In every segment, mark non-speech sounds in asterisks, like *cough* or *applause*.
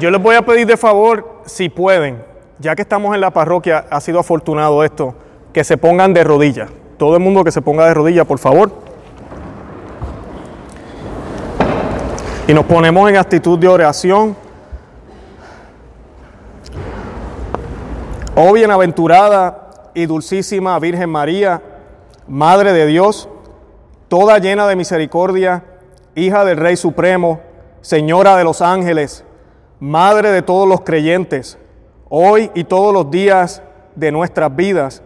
Yo les voy a pedir de favor, si pueden, ya que estamos en la parroquia, ha sido afortunado esto, que se pongan de rodillas. Todo el mundo que se ponga de rodillas, por favor. Y nos ponemos en actitud de oración. Oh bienaventurada y dulcísima Virgen María, Madre de Dios, toda llena de misericordia, hija del Rey Supremo, Señora de los ángeles, Madre de todos los creyentes, hoy y todos los días de nuestras vidas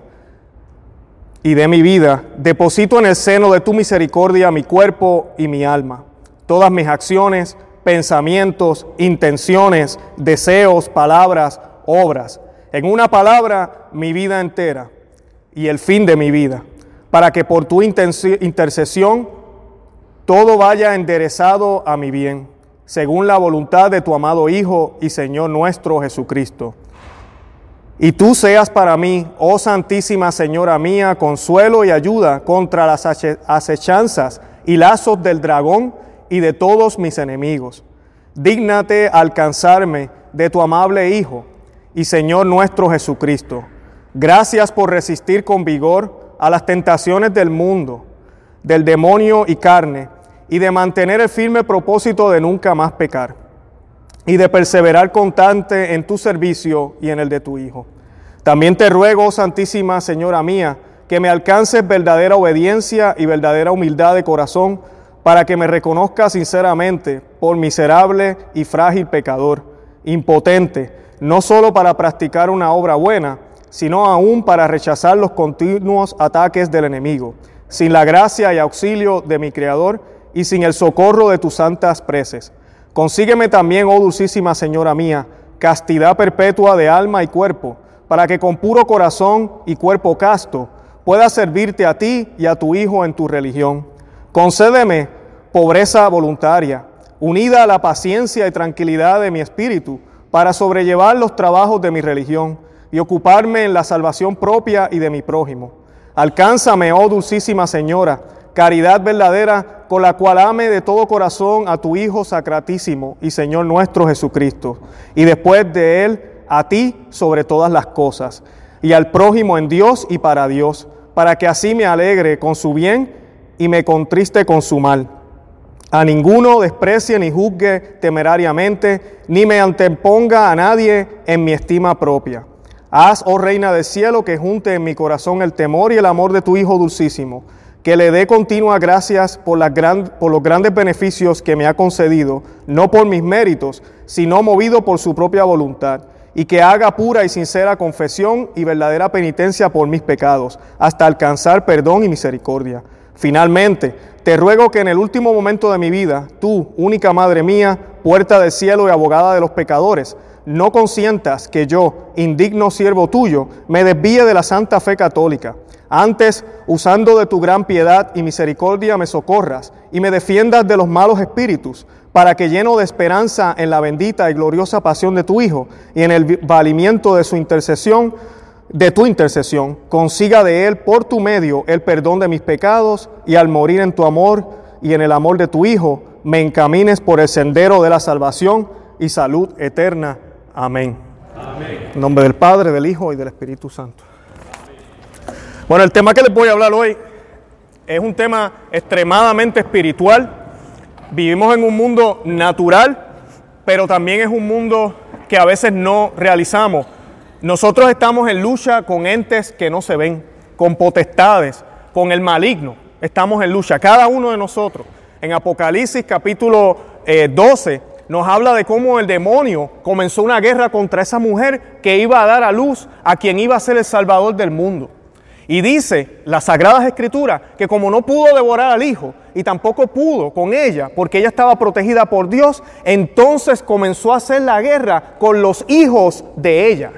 y de mi vida, deposito en el seno de tu misericordia mi cuerpo y mi alma, todas mis acciones, pensamientos, intenciones, deseos, palabras, obras, en una palabra, mi vida entera y el fin de mi vida, para que por tu intercesión todo vaya enderezado a mi bien según la voluntad de tu amado Hijo y Señor nuestro Jesucristo. Y tú seas para mí, oh Santísima Señora mía, consuelo y ayuda contra las acechanzas y lazos del dragón y de todos mis enemigos. Dígnate alcanzarme de tu amable Hijo y Señor nuestro Jesucristo. Gracias por resistir con vigor a las tentaciones del mundo, del demonio y carne y de mantener el firme propósito de nunca más pecar y de perseverar constante en tu servicio y en el de tu Hijo. También te ruego, Santísima Señora mía, que me alcances verdadera obediencia y verdadera humildad de corazón para que me reconozca sinceramente por miserable y frágil pecador, impotente, no solo para practicar una obra buena, sino aún para rechazar los continuos ataques del enemigo, sin la gracia y auxilio de mi Creador y sin el socorro de tus santas preces. Consígueme también, oh dulcísima Señora mía, castidad perpetua de alma y cuerpo, para que con puro corazón y cuerpo casto pueda servirte a ti y a tu Hijo en tu religión. Concédeme pobreza voluntaria, unida a la paciencia y tranquilidad de mi espíritu, para sobrellevar los trabajos de mi religión y ocuparme en la salvación propia y de mi prójimo. Alcánzame, oh dulcísima Señora, caridad verdadera con la cual ame de todo corazón a tu Hijo sacratísimo y Señor nuestro Jesucristo, y después de Él a ti sobre todas las cosas, y al prójimo en Dios y para Dios, para que así me alegre con su bien y me contriste con su mal. A ninguno desprecie ni juzgue temerariamente, ni me anteponga a nadie en mi estima propia. Haz, oh Reina del cielo, que junte en mi corazón el temor y el amor de tu Hijo dulcísimo que le dé continua gracias por, por, los grandes beneficios que me ha concedido, no por mis méritos, sino movido por su propia voluntad, y que haga pura y sincera confesión y verdadera penitencia por mis pecados, hasta alcanzar perdón y misericordia. Finalmente, te ruego que en el último momento de mi vida, tú, única Madre mía, puerta del cielo y abogada de los pecadores, no consientas que yo, indigno siervo tuyo, me desvíe de la santa fe católica antes, usando de tu gran piedad y misericordia, me socorras y me defiendas de los malos espíritus, para que lleno de esperanza en la bendita y gloriosa pasión de tu Hijo y en el valimiento de su intercesión, de tu intercesión, consiga de Él por tu medio el perdón de mis pecados y al morir en tu amor y en el amor de tu Hijo, me encamines por el sendero de la salvación y salud eterna. Amén. Amén. En nombre del Padre, del Hijo y del Espíritu Santo. Bueno, el tema que les voy a hablar hoy es un tema extremadamente espiritual. Vivimos en un mundo natural, pero también es un mundo que a veces no realizamos. Nosotros estamos en lucha con entes que no se ven, con potestades, con el maligno. Estamos en lucha, cada uno de nosotros. En Apocalipsis capítulo 12 eh, nos habla de cómo el demonio comenzó una guerra contra esa mujer que iba a dar a luz a quien iba a ser el salvador del mundo. Y dice las Sagradas Escrituras que como no pudo devorar al hijo y tampoco pudo con ella porque ella estaba protegida por Dios, entonces comenzó a hacer la guerra con los hijos de ella.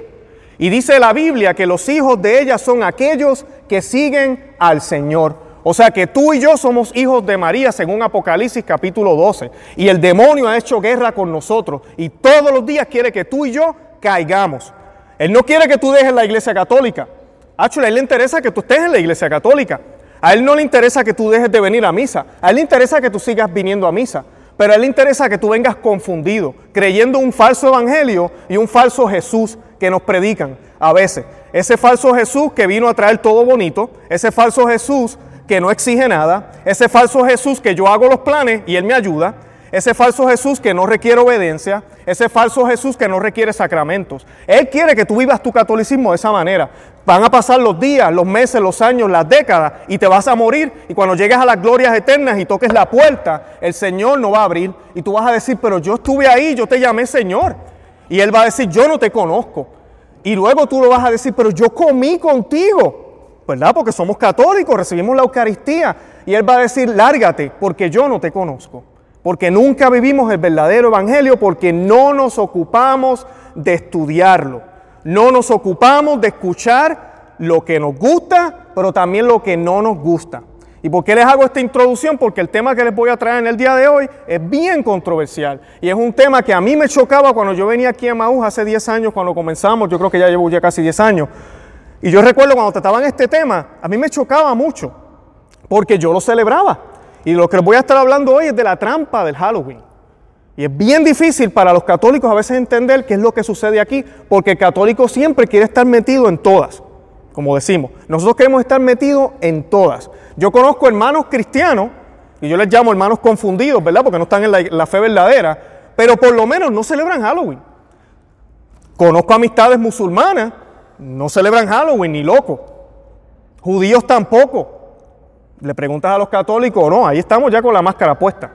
Y dice la Biblia que los hijos de ella son aquellos que siguen al Señor. O sea que tú y yo somos hijos de María según Apocalipsis capítulo 12. Y el demonio ha hecho guerra con nosotros y todos los días quiere que tú y yo caigamos. Él no quiere que tú dejes la iglesia católica. A él le interesa que tú estés en la iglesia católica. A él no le interesa que tú dejes de venir a misa. A él le interesa que tú sigas viniendo a misa. Pero a él le interesa que tú vengas confundido, creyendo un falso evangelio y un falso Jesús que nos predican a veces. Ese falso Jesús que vino a traer todo bonito, ese falso Jesús que no exige nada, ese falso Jesús que yo hago los planes y él me ayuda, ese falso Jesús que no requiere obediencia, ese falso Jesús que no requiere sacramentos. Él quiere que tú vivas tu catolicismo de esa manera. Van a pasar los días, los meses, los años, las décadas y te vas a morir. Y cuando llegues a las glorias eternas y toques la puerta, el Señor no va a abrir. Y tú vas a decir, pero yo estuve ahí, yo te llamé Señor. Y Él va a decir, yo no te conozco. Y luego tú lo vas a decir, pero yo comí contigo. ¿Verdad? Porque somos católicos, recibimos la Eucaristía. Y Él va a decir, lárgate, porque yo no te conozco porque nunca vivimos el verdadero evangelio, porque no nos ocupamos de estudiarlo, no nos ocupamos de escuchar lo que nos gusta, pero también lo que no nos gusta. ¿Y por qué les hago esta introducción? Porque el tema que les voy a traer en el día de hoy es bien controversial y es un tema que a mí me chocaba cuando yo venía aquí a Maús hace 10 años, cuando comenzamos, yo creo que ya llevo ya casi 10 años. Y yo recuerdo cuando trataban este tema, a mí me chocaba mucho, porque yo lo celebraba. Y lo que les voy a estar hablando hoy es de la trampa del Halloween. Y es bien difícil para los católicos a veces entender qué es lo que sucede aquí, porque el católico siempre quiere estar metido en todas, como decimos. Nosotros queremos estar metidos en todas. Yo conozco hermanos cristianos, y yo les llamo hermanos confundidos, ¿verdad? Porque no están en la, fe verdadera, pero por lo menos no celebran Halloween. Conozco amistades musulmanas, no celebran Halloween, ni loco. Judíos tampoco le preguntas a los católicos, no, ahí estamos ya con la máscara puesta.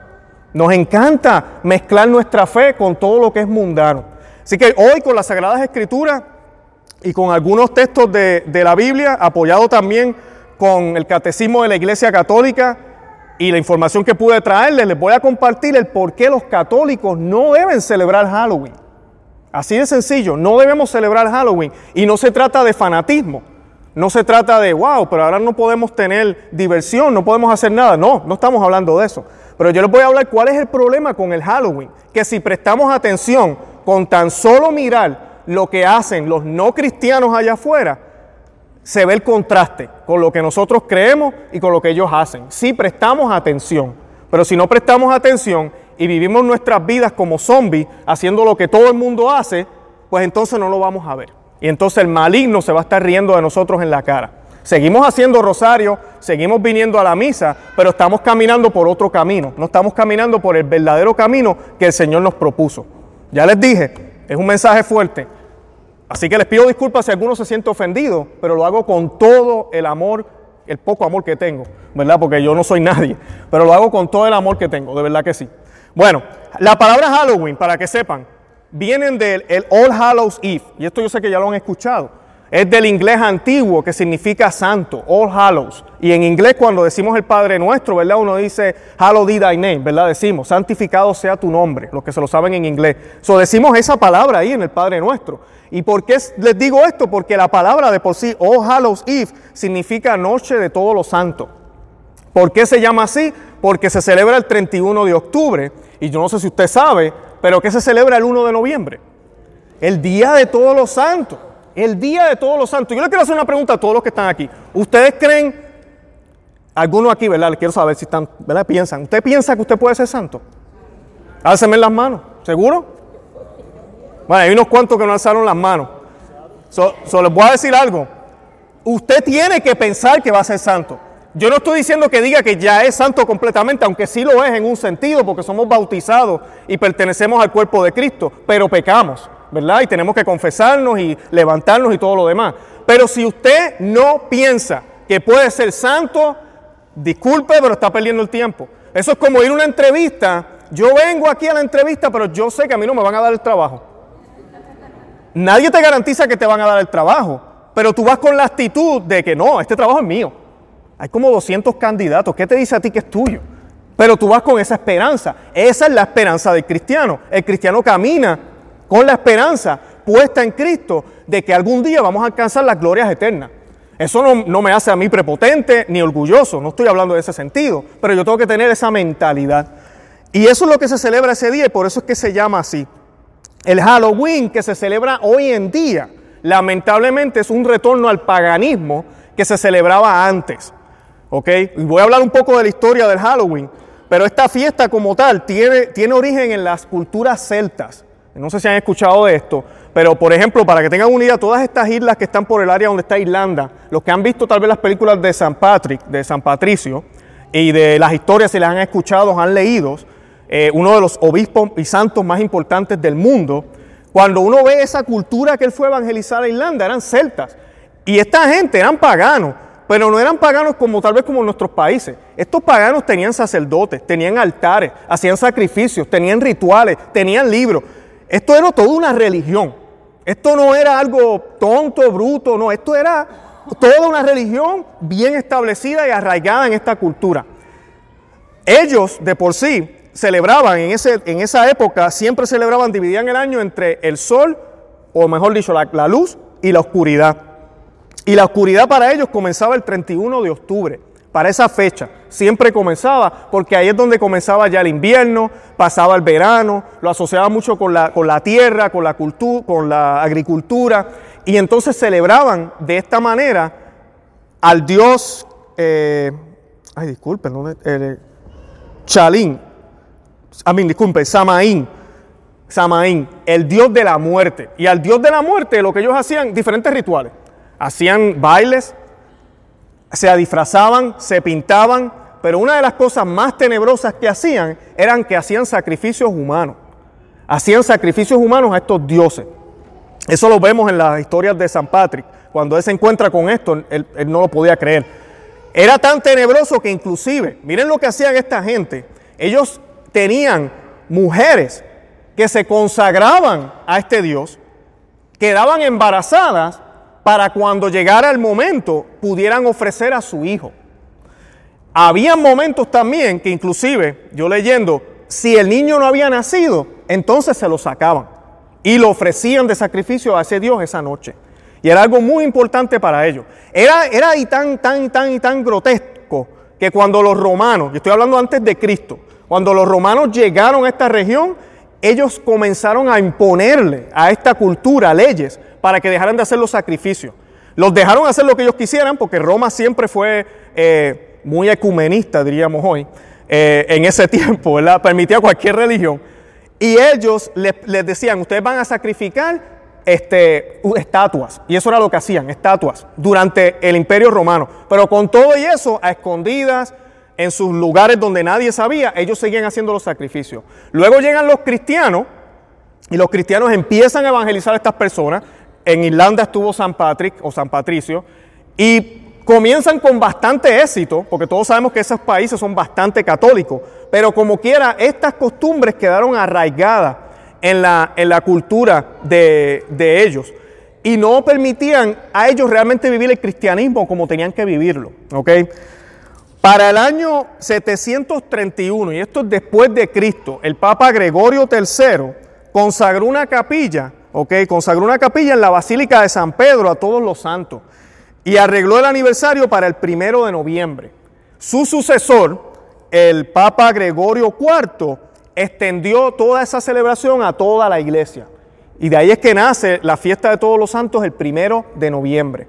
Nos encanta mezclar nuestra fe con todo lo que es mundano. Así que hoy con las Sagradas Escrituras y con algunos textos de, de la Biblia, apoyado también con el Catecismo de la Iglesia Católica y la información que pude traerles, les voy a compartir el por qué los católicos no deben celebrar Halloween. Así de sencillo, no debemos celebrar Halloween. Y no se trata de fanatismo. No se trata de, wow, pero ahora no podemos tener diversión, no podemos hacer nada. No, no estamos hablando de eso. Pero yo les voy a hablar cuál es el problema con el Halloween. Que si prestamos atención con tan solo mirar lo que hacen los no cristianos allá afuera, se ve el contraste con lo que nosotros creemos y con lo que ellos hacen. Si prestamos atención. Pero si no prestamos atención y vivimos nuestras vidas como zombies, haciendo lo que todo el mundo hace, pues entonces no lo vamos a ver. Y entonces el maligno se va a estar riendo de nosotros en la cara. Seguimos haciendo rosario, seguimos viniendo a la misa, pero estamos caminando por otro camino. No estamos caminando por el verdadero camino que el Señor nos propuso. Ya les dije, es un mensaje fuerte. Así que les pido disculpas si alguno se siente ofendido, pero lo hago con todo el amor, el poco amor que tengo, ¿verdad? Porque yo no soy nadie, pero lo hago con todo el amor que tengo, de verdad que sí. Bueno, la palabra Halloween, para que sepan, vienen del All Hallows Eve, y esto yo sé que ya lo han escuchado. Es del inglés antiguo que significa santo, All Hallows. Y en inglés cuando decimos el Padre Nuestro, ¿verdad? Uno dice, Hallowed be thy name, ¿verdad? Decimos, santificado sea tu nombre, los que se lo saben en inglés. So decimos esa palabra ahí en el Padre Nuestro. ¿Y por qué les digo esto? Porque la palabra de por sí, All Hallows Eve, significa noche de todos los santos. ¿Por qué se llama así? Porque se celebra el 31 de octubre. Y yo no sé si usted sabe, pero ¿qué se celebra el 1 de noviembre? El Día de Todos los Santos. El Día de Todos los Santos. Yo le quiero hacer una pregunta a todos los que están aquí. ¿Ustedes creen, algunos aquí, ¿verdad? Les quiero saber si están, ¿verdad? Piensan. ¿Usted piensa que usted puede ser santo? Álceme las manos. ¿Seguro? Bueno, hay unos cuantos que no alzaron las manos. Solo les voy a decir algo. Usted tiene que pensar que va a ser santo. Yo no estoy diciendo que diga que ya es santo completamente, aunque sí lo es en un sentido, porque somos bautizados y pertenecemos al cuerpo de Cristo, pero pecamos, ¿verdad? Y tenemos que confesarnos y levantarnos y todo lo demás. Pero si usted no piensa que puede ser santo, disculpe, pero está perdiendo el tiempo. Eso es como ir a una entrevista. Yo vengo aquí a la entrevista, pero yo sé que a mí no me van a dar el trabajo. Nadie te garantiza que te van a dar el trabajo, pero tú vas con la actitud de que no, este trabajo es mío. Hay como 200 candidatos. ¿Qué te dice a ti que es tuyo? Pero tú vas con esa esperanza. Esa es la esperanza del cristiano. El cristiano camina con la esperanza puesta en Cristo de que algún día vamos a alcanzar las glorias eternas. Eso no, no, me hace a mí prepotente ni orgulloso, no estoy hablando de ese sentido, pero yo tengo que tener esa mentalidad. Y eso es lo que se celebra ese día y por eso es que se llama así. El Halloween que se celebra hoy en día, lamentablemente es un retorno al paganismo que se celebraba antes. ¿Ok? Y voy a hablar un poco de la historia del Halloween, pero esta fiesta como tal tiene, tiene origen en las culturas celtas. No sé si han escuchado de esto, pero por ejemplo, para que tengan una idea, todas estas islas que están por el área donde está Irlanda, los que han visto tal vez las películas de San Patricio, y de las historias, si las han escuchado, han leído, eh, uno de los obispos y santos más importantes del mundo, cuando uno ve esa cultura que él fue a evangelizar a Irlanda, eran celtas. Y esta gente eran paganos, pero no eran paganos como tal vez como en nuestros países. Estos paganos tenían sacerdotes, tenían altares, hacían sacrificios, tenían rituales, tenían libros. Esto era toda una religión. Esto no era algo tonto, bruto, no, esto era toda una religión bien establecida y arraigada en esta cultura. Ellos de por sí celebraban en, ese, en esa época, siempre celebraban, dividían el año entre el sol, o mejor dicho, la, luz y la oscuridad. Y la oscuridad para ellos comenzaba el 31 de octubre, para esa fecha. Siempre comenzaba, porque ahí es donde comenzaba ya el invierno, pasaba el verano, lo asociaba mucho con la, con la tierra, con la, cultura, con la agricultura, y entonces celebraban de esta manera al dios, eh, ay disculpen, ¿no? Eh, Chalín, a mí, disculpe, Samaín, Samaín, el dios de la muerte. Y al dios de la muerte lo que ellos hacían, diferentes rituales. Hacían bailes, se disfrazaban, se pintaban, pero una de las cosas más tenebrosas que hacían eran que hacían sacrificios humanos. Hacían sacrificios humanos a estos dioses. Eso lo vemos en las historias de San Patrick. Cuando él se encuentra con esto, él, no lo podía creer. Era tan tenebroso que inclusive, miren lo que hacían esta gente. Ellos tenían mujeres que se consagraban a este Dios, quedaban embarazadas para cuando llegara el momento pudieran ofrecer a su hijo. Había momentos también que inclusive, yo leyendo, si el niño no había nacido, entonces se lo sacaban y lo ofrecían de sacrificio a ese Dios esa noche. Y era algo muy importante para ellos. Era, era y tan, tan, tan y tan grotesco que cuando los romanos, y estoy hablando antes de Cristo, cuando los romanos llegaron a esta región, ellos comenzaron a imponerle a esta cultura leyes para que dejaran de hacer los sacrificios. Los dejaron hacer lo que ellos quisieran porque Roma siempre fue eh, muy ecumenista, diríamos hoy, eh, en ese *laughs* tiempo, ¿verdad? Permitía cualquier religión. Y ellos les, les decían, ustedes van a sacrificar este, estatuas. Y eso era lo que hacían, estatuas, durante el imperio romano. Pero con todo y eso, a escondidas, en sus lugares donde nadie sabía, ellos seguían haciendo los sacrificios. Luego llegan los cristianos y los cristianos empiezan a evangelizar a estas personas. En Irlanda estuvo San Patrick o San Patricio y comienzan con bastante éxito, porque todos sabemos que esos países son bastante católicos, pero como quiera, estas costumbres quedaron arraigadas en la, en la cultura de, de ellos y no permitían a ellos realmente vivir el cristianismo como tenían que vivirlo. para el año 731, y esto es después de Cristo, el Papa Gregorio III consagró una capilla, ok, consagró una capilla en la Basílica de San Pedro a todos los santos y arregló el aniversario para el primero de noviembre. Su sucesor, el Papa Gregorio IV, extendió toda esa celebración a toda la iglesia. Y de ahí es que nace la fiesta de todos los santos el primero de noviembre.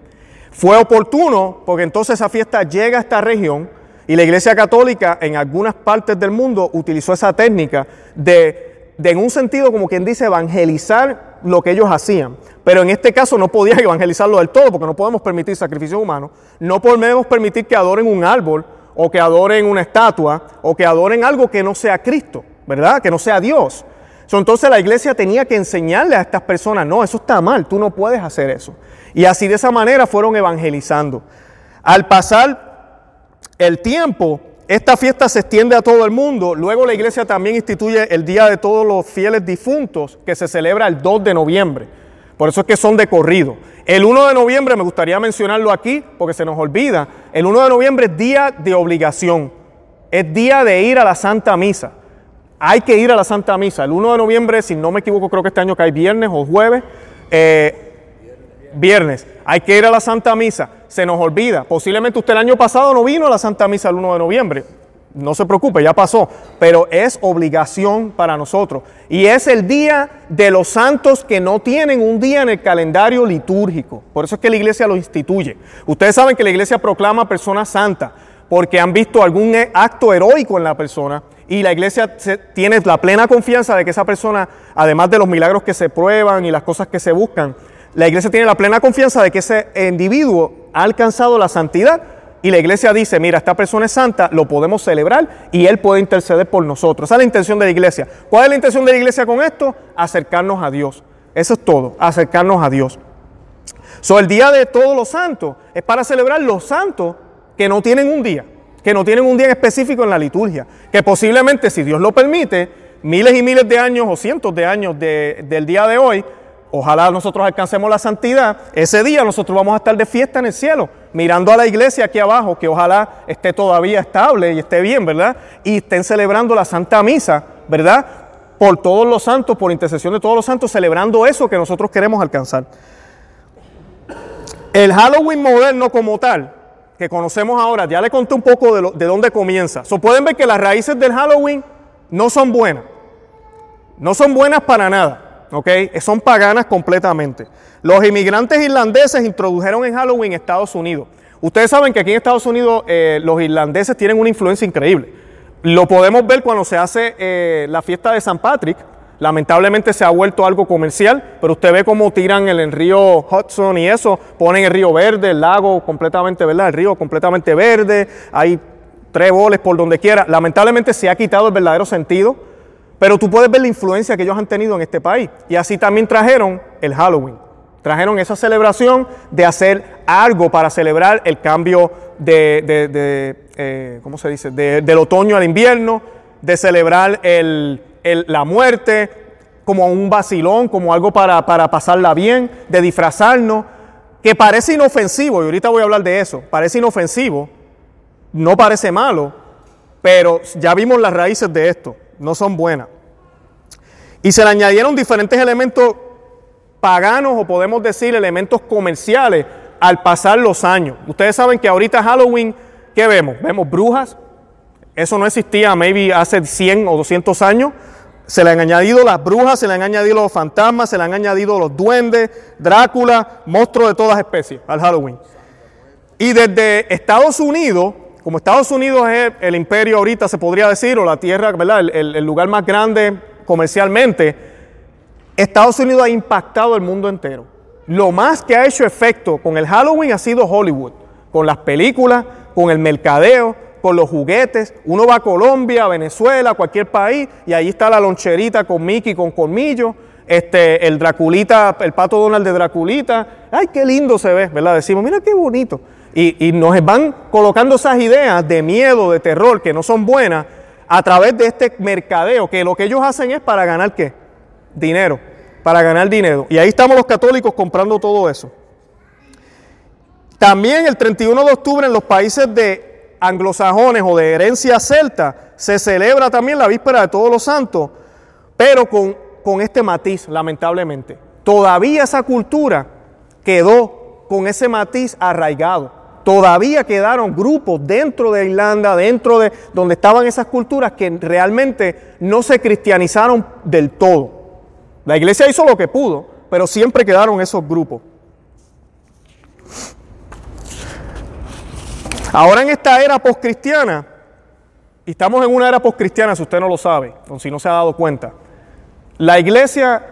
Fue oportuno porque entonces esa fiesta llega a esta región y la Iglesia Católica en algunas partes del mundo utilizó esa técnica de, en un sentido como quien dice, evangelizar lo que ellos hacían. Pero en este caso no podían evangelizarlo del todo porque no podemos permitir sacrificios humanos. No podemos permitir que adoren un árbol o que adoren una estatua o que adoren algo que no sea Cristo, ¿verdad? Que no sea Dios. Entonces la iglesia tenía que enseñarle a estas personas, no, eso está mal, tú no puedes hacer eso. Y así de esa manera fueron evangelizando. Al pasar el tiempo, esta fiesta se extiende a todo el mundo. Luego la iglesia también instituye el Día de todos los fieles difuntos, que se celebra el 2 de noviembre. Por eso es que son de corrido. El 1 de noviembre, me gustaría mencionarlo aquí, porque se nos olvida, el 1 de noviembre es día de obligación. Es día de ir a la Santa Misa. Hay que ir a la Santa Misa. El 1 de noviembre, si no me equivoco, creo que este año cae viernes o jueves. Eh, viernes. Hay que ir a la Santa Misa. Se nos olvida. Posiblemente usted el año pasado no vino a la Santa Misa el 1 de noviembre. No se preocupe, ya pasó. Pero es obligación para nosotros. Y es el día de los santos que no tienen un día en el calendario litúrgico. Por eso es que la iglesia lo instituye. Ustedes saben que la iglesia proclama personas santas. porque han visto algún acto heroico en la persona y la iglesia tiene la plena confianza de que esa persona, además de los milagros que se prueban y las cosas que se buscan, la iglesia tiene la plena confianza de que ese individuo ha alcanzado la santidad y la iglesia dice, mira, esta persona es santa, lo podemos celebrar y él puede interceder por nosotros. Esa es la intención de la iglesia. ¿Cuál es la intención de la iglesia con esto? Acercarnos a Dios. Eso es todo, acercarnos a Dios. So, el día de todos los santos es para celebrar los santos que no tienen un día, que no tienen un día específico en la liturgia, que posiblemente, si Dios lo permite, miles y miles de años o cientos de años del día de hoy, Ojalá nosotros alcancemos la santidad. Ese día nosotros vamos a estar de fiesta en el cielo, mirando a la iglesia aquí abajo, que ojalá esté todavía estable y esté bien, ¿verdad? Y estén celebrando la Santa Misa, ¿verdad? Por todos los santos, por intercesión de todos los santos, celebrando eso que nosotros queremos alcanzar. El Halloween moderno como tal, que conocemos ahora, ya le conté un poco de, de dónde comienza. So, pueden ver que las raíces del Halloween no son buenas. No son buenas para nada. ¿Ok? Son paganas completamente. Los inmigrantes irlandeses introdujeron en Halloween Estados Unidos. Ustedes saben que aquí en Estados Unidos eh, los irlandeses tienen una influencia increíble. Lo podemos ver cuando se hace eh, la fiesta de San Patrick. Lamentablemente se ha vuelto algo comercial, pero usted ve cómo tiran el, el río Hudson y eso, ponen el río verde, el lago completamente, ¿verdad? El río completamente verde, hay tres boles por donde quiera. Lamentablemente se ha quitado el verdadero sentido pero tú puedes ver la influencia que ellos han tenido en este país. Y así también trajeron el Halloween. Trajeron esa celebración de hacer algo para celebrar el cambio de, eh, ¿cómo se dice? del otoño al invierno, de celebrar la muerte como un vacilón, como algo para, para pasarla bien, de disfrazarnos, que parece inofensivo, y ahorita voy a hablar de eso, parece inofensivo, no parece malo, pero ya vimos las raíces de esto no son buenas. Y se le añadieron diferentes elementos paganos o podemos decir elementos comerciales al pasar los años. Ustedes saben que ahorita Halloween, ¿qué vemos? Vemos brujas. Eso no existía maybe hace 100 o 200 años. Se le han añadido las brujas, se le han añadido los fantasmas, se le han añadido los duendes, Drácula, monstruos de todas especies al Halloween. Y desde Estados Unidos como Estados Unidos es el imperio ahorita, se podría decir, o la tierra, ¿verdad? El, lugar más grande comercialmente, Estados Unidos ha impactado el mundo entero. Lo más que ha hecho efecto con el Halloween ha sido Hollywood, con las películas, con el mercadeo, con los juguetes. Uno va a Colombia, a Venezuela, a cualquier país, y ahí está la loncherita con Mickey, con colmillo, este, el Draculita, el pato Donald de Draculita. Ay, qué lindo se ve, ¿verdad? Decimos, mira qué bonito. Y, nos van colocando esas ideas de miedo, de terror, que no son buenas, a través de este mercadeo, que lo que ellos hacen es para ganar qué? Dinero, para ganar dinero. Y ahí estamos los católicos comprando todo eso. También el 31 de octubre en los países de anglosajones o de herencia celta se celebra también la víspera de todos los santos, pero con, con este matiz, lamentablemente. Todavía esa cultura quedó con ese matiz arraigado. Todavía quedaron grupos dentro de Irlanda, dentro de donde estaban esas culturas que realmente no se cristianizaron del todo. La iglesia hizo lo que pudo, pero siempre quedaron esos grupos. Ahora en esta era postcristiana, y estamos en una era postcristiana si usted no lo sabe, o si no se ha dado cuenta, la iglesia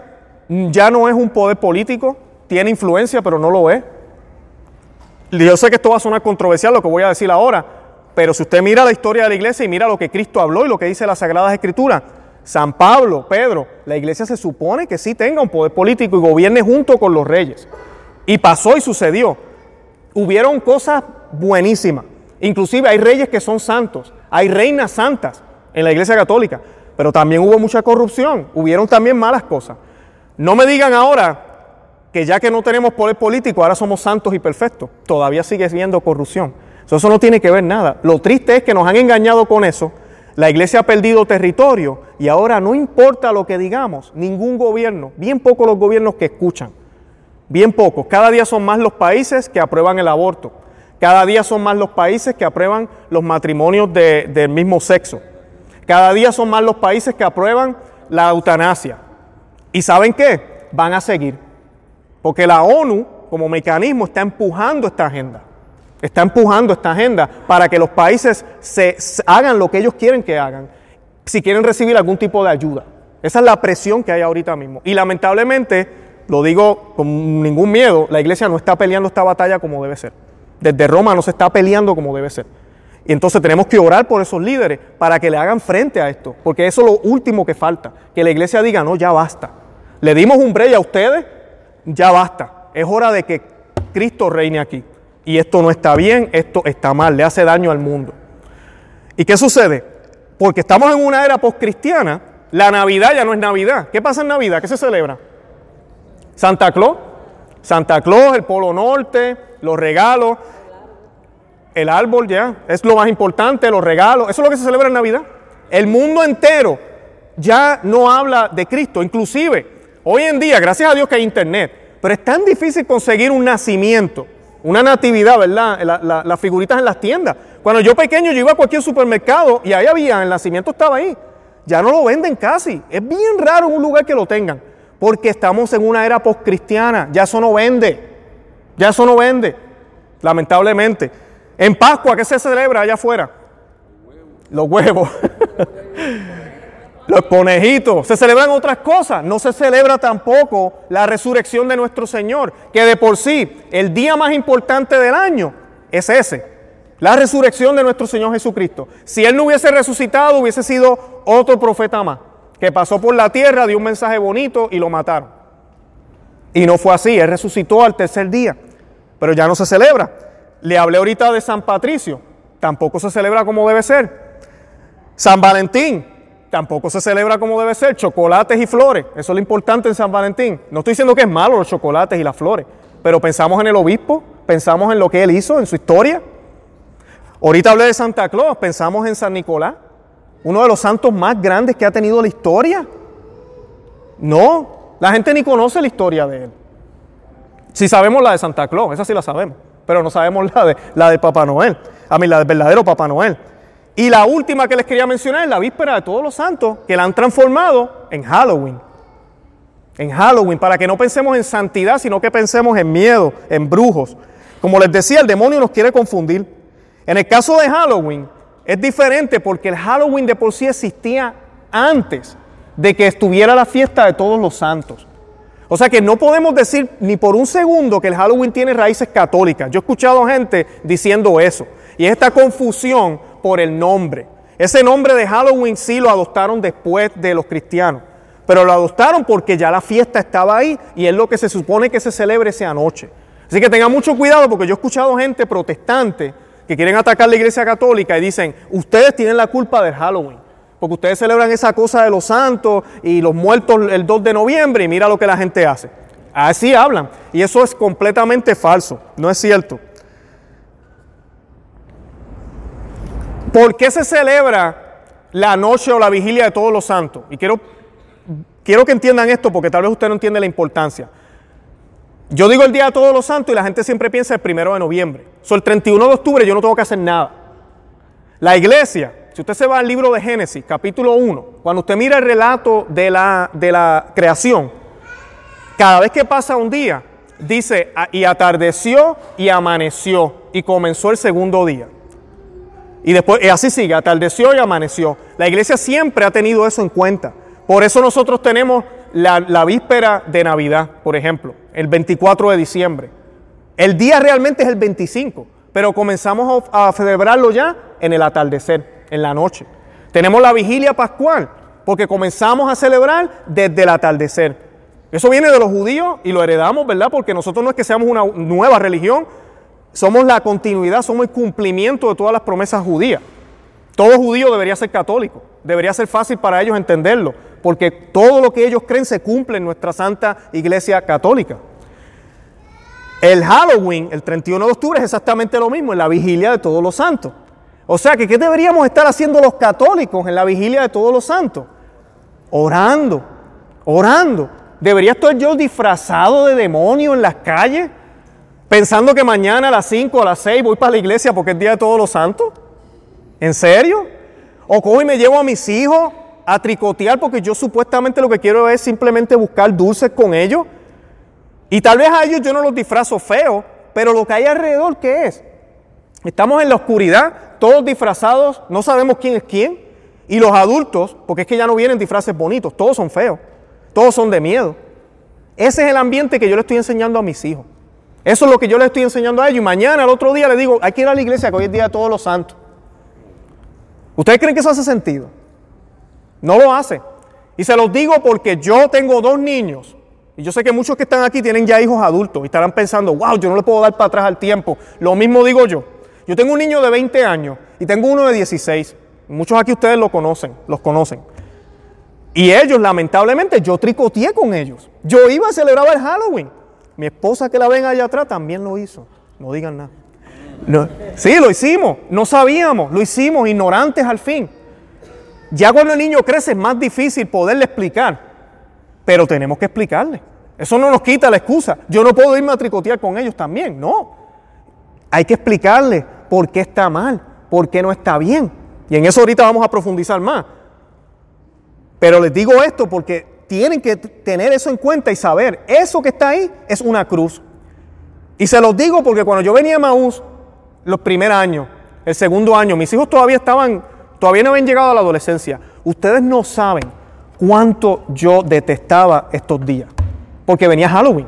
ya no es un poder político, tiene influencia, pero no lo es. Yo sé que esto va a sonar controversial lo que voy a decir ahora, pero si usted mira la historia de la iglesia y mira lo que Cristo habló y lo que dice las Sagradas Escrituras, San Pablo, Pedro, la iglesia se supone que sí tenga un poder político y gobierne junto con los reyes. Y pasó y sucedió. Hubieron cosas buenísimas. Inclusive hay reyes que son santos, hay reinas santas en la iglesia católica, pero también hubo mucha corrupción, hubieron también malas cosas. No me digan ahora que ya que no tenemos poder político, ahora somos santos y perfectos. Todavía sigue siendo corrupción. Eso no tiene que ver nada. Lo triste es que nos han engañado con eso. La iglesia ha perdido territorio y ahora no importa lo que digamos, ningún gobierno, bien pocos los gobiernos que escuchan, bien pocos. Cada día son más los países que aprueban el aborto. Cada día son más los países que aprueban los matrimonios del mismo sexo. Cada día son más los países que aprueban la eutanasia. ¿Y saben qué? Van a seguir. Porque la ONU como mecanismo está empujando esta agenda. Está empujando esta agenda para que los países se, hagan lo que ellos quieren que hagan, si quieren recibir algún tipo de ayuda. Esa es la presión que hay ahorita mismo. Y lamentablemente, lo digo con ningún miedo, la iglesia no está peleando esta batalla como debe ser. Desde Roma no se está peleando como debe ser. Y entonces tenemos que orar por esos líderes para que le hagan frente a esto, porque eso es lo último que falta, que la iglesia diga, no, ya basta. Le dimos un break a ustedes, ya basta. Es hora de que Cristo reine aquí. Y esto no está bien, esto está mal, le hace daño al mundo. ¿Y qué sucede? Porque estamos en una era postcristiana, la Navidad ya no es Navidad. ¿Qué pasa en Navidad? ¿Qué se celebra? Santa Claus. Santa Claus, el Polo Norte, los regalos el árbol ya, es lo más importante, los regalos, eso es lo que se celebra en Navidad. El mundo entero ya no habla de Cristo, inclusive hoy en día, gracias a Dios que hay internet, pero es tan difícil conseguir un nacimiento, una natividad, ¿verdad? las figuritas en las tiendas. Cuando yo pequeño yo iba a cualquier supermercado y ahí había, el nacimiento estaba ahí. Ya no lo venden casi. Es bien raro en un lugar que lo tengan, porque estamos en una era postcristiana, ya eso no vende. Ya eso no vende, lamentablemente. En Pascua, ¿qué se celebra allá afuera? Los huevos. Los *laughs* *laughs* conejitos. Se celebran otras cosas. No se celebra tampoco la resurrección de nuestro Señor, que de por sí el día más importante del año es ese. La resurrección de nuestro Señor Jesucristo. Si Él no hubiese resucitado, hubiese sido otro profeta más, que pasó por la tierra, dio un mensaje bonito y lo mataron. Y no fue así, Él resucitó al tercer día, pero ya no se celebra. Le hablé ahorita de San Patricio, tampoco se celebra como debe ser. San Valentín, tampoco se celebra como debe ser. Chocolates y flores, eso es lo importante en San Valentín. No estoy diciendo que es malo los chocolates y las flores, pero pensamos en el obispo, pensamos en lo que él hizo, en su historia. Ahorita hablé de Santa Claus, pensamos en San Nicolás, uno de los santos más grandes que ha tenido la historia. No, la gente ni conoce la historia de él. Si sabemos la de Santa Claus, esa sí la sabemos pero no sabemos la de, la de Papá Noel, a mí la del verdadero Papá Noel. Y la última que les quería mencionar es la víspera de todos los santos, que la han transformado en Halloween. En Halloween, para que no pensemos en santidad, sino que pensemos en miedo, en brujos. Como les decía, el demonio nos quiere confundir. En el caso de Halloween, es diferente porque el Halloween de por sí existía antes de que estuviera la fiesta de todos los santos. O sea que no podemos decir ni por un segundo que el Halloween tiene raíces católicas. Yo he escuchado gente diciendo eso. Y es esta confusión por el nombre. Ese nombre de Halloween sí lo adoptaron después de los cristianos. Pero lo adoptaron porque ya la fiesta estaba ahí y es lo que se supone que se celebre esa noche. Así que tengan mucho cuidado porque yo he escuchado gente protestante que quieren atacar la iglesia católica y dicen, ustedes tienen la culpa del Halloween porque ustedes celebran esa cosa de los santos y los muertos el 2 de noviembre y mira lo que la gente hace. Así hablan. Y eso es completamente falso, no es cierto. ¿Por qué se celebra la noche o la vigilia de todos los santos? Y quiero, quiero que entiendan esto porque tal vez usted no entiende la importancia. Yo digo el día de todos los santos y la gente siempre piensa el primero de noviembre. So, el 31 de octubre yo no tengo que hacer nada. La iglesia si usted se va al libro de Génesis, capítulo 1, cuando usted mira el relato de la, de la creación, cada vez que pasa un día, dice, ah, y atardeció y amaneció, y comenzó el segundo día. Y después, y así sigue, atardeció y amaneció. La iglesia siempre ha tenido eso en cuenta. Por eso nosotros tenemos la, la víspera de Navidad, por ejemplo, el 24 de diciembre. El día realmente es el 25, pero comenzamos a celebrarlo ya en el atardecer en la noche. Tenemos la vigilia pascual, porque comenzamos a celebrar desde el atardecer. Eso viene de los judíos y lo heredamos, ¿verdad? Porque nosotros no es que seamos una nueva religión, somos la continuidad, somos el cumplimiento de todas las promesas judías. Todo judío debería ser católico, debería ser fácil para ellos entenderlo, porque todo lo que ellos creen se cumple en nuestra santa iglesia católica. El Halloween, el 31 de octubre, es exactamente lo mismo, en la vigilia de todos los santos. O sea que, ¿qué deberíamos estar haciendo los católicos en la vigilia de todos los santos? Orando, orando. ¿Debería estar yo disfrazado de demonio en las calles? Pensando que mañana a las 5 o a las 6 voy para la iglesia porque es día de todos los santos. ¿En serio? ¿O cojo y me llevo a mis hijos a tricotear porque yo supuestamente lo que quiero es simplemente buscar dulces con ellos? Y tal vez a ellos yo no los disfrazo feos, pero lo que hay alrededor, ¿qué es? Estamos en la oscuridad, todos disfrazados, no sabemos quién es quién. Y los adultos, porque es que ya no vienen disfraces bonitos, todos son feos, todos son de miedo. Ese es el ambiente que yo le estoy enseñando a mis hijos. Eso es lo que yo le estoy enseñando a ellos. Y mañana, el otro día, le digo, hay que ir a la iglesia, que hoy es día de todos los santos. ¿Ustedes creen que eso hace sentido? No lo hace. Y se los digo porque yo tengo dos niños. Y yo sé que muchos que están aquí tienen ya hijos adultos y estarán pensando, wow, yo no le puedo dar para atrás al tiempo. Lo mismo digo yo. Yo tengo un niño de 20 años y tengo uno de 16. Muchos aquí ustedes lo conocen, los conocen. Y ellos, lamentablemente, yo tricoteé con ellos. Yo iba a celebrar el Halloween. Mi esposa que la ven allá atrás también lo hizo. No digan nada. No. Sí, lo hicimos. No sabíamos. Lo hicimos, ignorantes al fin. Ya cuando el niño crece es más difícil poderle explicar. Pero tenemos que explicarle. Eso no nos quita la excusa. Yo no puedo irme a tricotear con ellos también. No. Hay que explicarle por qué está mal, por qué no está bien. Y en eso ahorita vamos a profundizar más. Pero les digo esto porque tienen que tener eso en cuenta y saber, eso que está ahí es una cruz. Y se los digo porque cuando yo venía a Maús, los primeros años, el segundo año, mis hijos todavía estaban, todavía no habían llegado a la adolescencia. Ustedes no saben cuánto yo detestaba estos días, porque venía Halloween.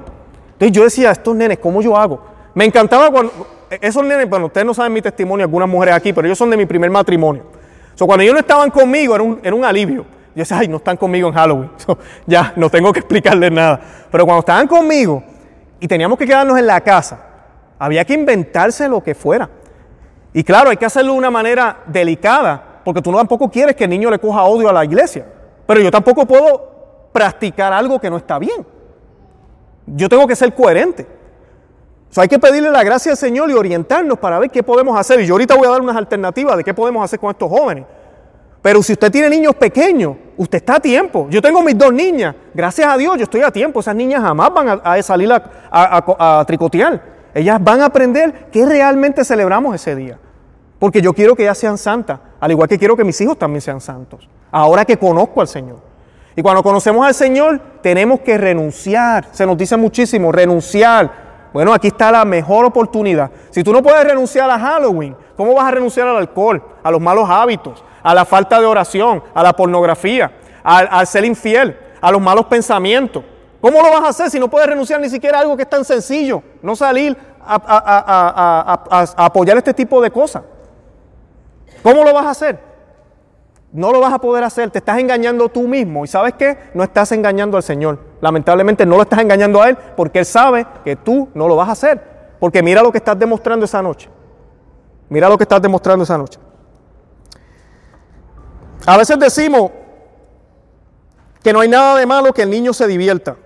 Entonces yo decía, estos nenes, ¿cómo yo hago? Me encantaba cuando, esos nenes, bueno, ustedes no saben mi testimonio, algunas mujeres aquí, pero ellos son de mi primer matrimonio. So, cuando ellos no estaban conmigo, era un, era un alivio. Yo decía, ay, no están conmigo en Halloween. *laughs* ya, no tengo que explicarles nada. Pero cuando estaban conmigo y teníamos que quedarnos en la casa, había que inventarse lo que fuera. Y claro, hay que hacerlo de una manera delicada, porque tú tampoco quieres que el niño le coja odio a la iglesia. Pero yo tampoco puedo practicar algo que no está bien. Yo tengo que ser coherente. Hay que pedirle la gracia al Señor y orientarnos para ver qué podemos hacer. Y yo ahorita voy a dar unas alternativas de qué podemos hacer con estos jóvenes. Pero si usted tiene niños pequeños, usted está a tiempo. Yo tengo mis dos niñas, gracias a Dios yo estoy a tiempo. Esas niñas jamás van a, salir a, tricotear. Ellas van a aprender qué realmente celebramos ese día. Porque yo quiero que ellas sean santas, al igual que quiero que mis hijos también sean santos. Ahora que conozco al Señor. Y cuando conocemos al Señor, tenemos que renunciar. Se nos dice muchísimo, renunciar. Bueno, aquí está la mejor oportunidad. Si tú no puedes renunciar a Halloween, ¿cómo vas a renunciar al alcohol, a los malos hábitos, a la falta de oración, a la pornografía, al, ser infiel, a los malos pensamientos. ¿Cómo lo vas a hacer si no puedes renunciar ni siquiera a algo que es tan sencillo? No salir a, apoyar este tipo de cosas. ¿Cómo lo vas a hacer? No lo vas a poder hacer, te estás engañando tú mismo. ¿Y sabes qué? No estás engañando al Señor. Lamentablemente no lo estás engañando a Él porque Él sabe que tú no lo vas a hacer. Porque mira lo que estás demostrando esa noche. Mira lo que estás demostrando esa noche. A veces decimos que no hay nada de malo que el niño se divierta,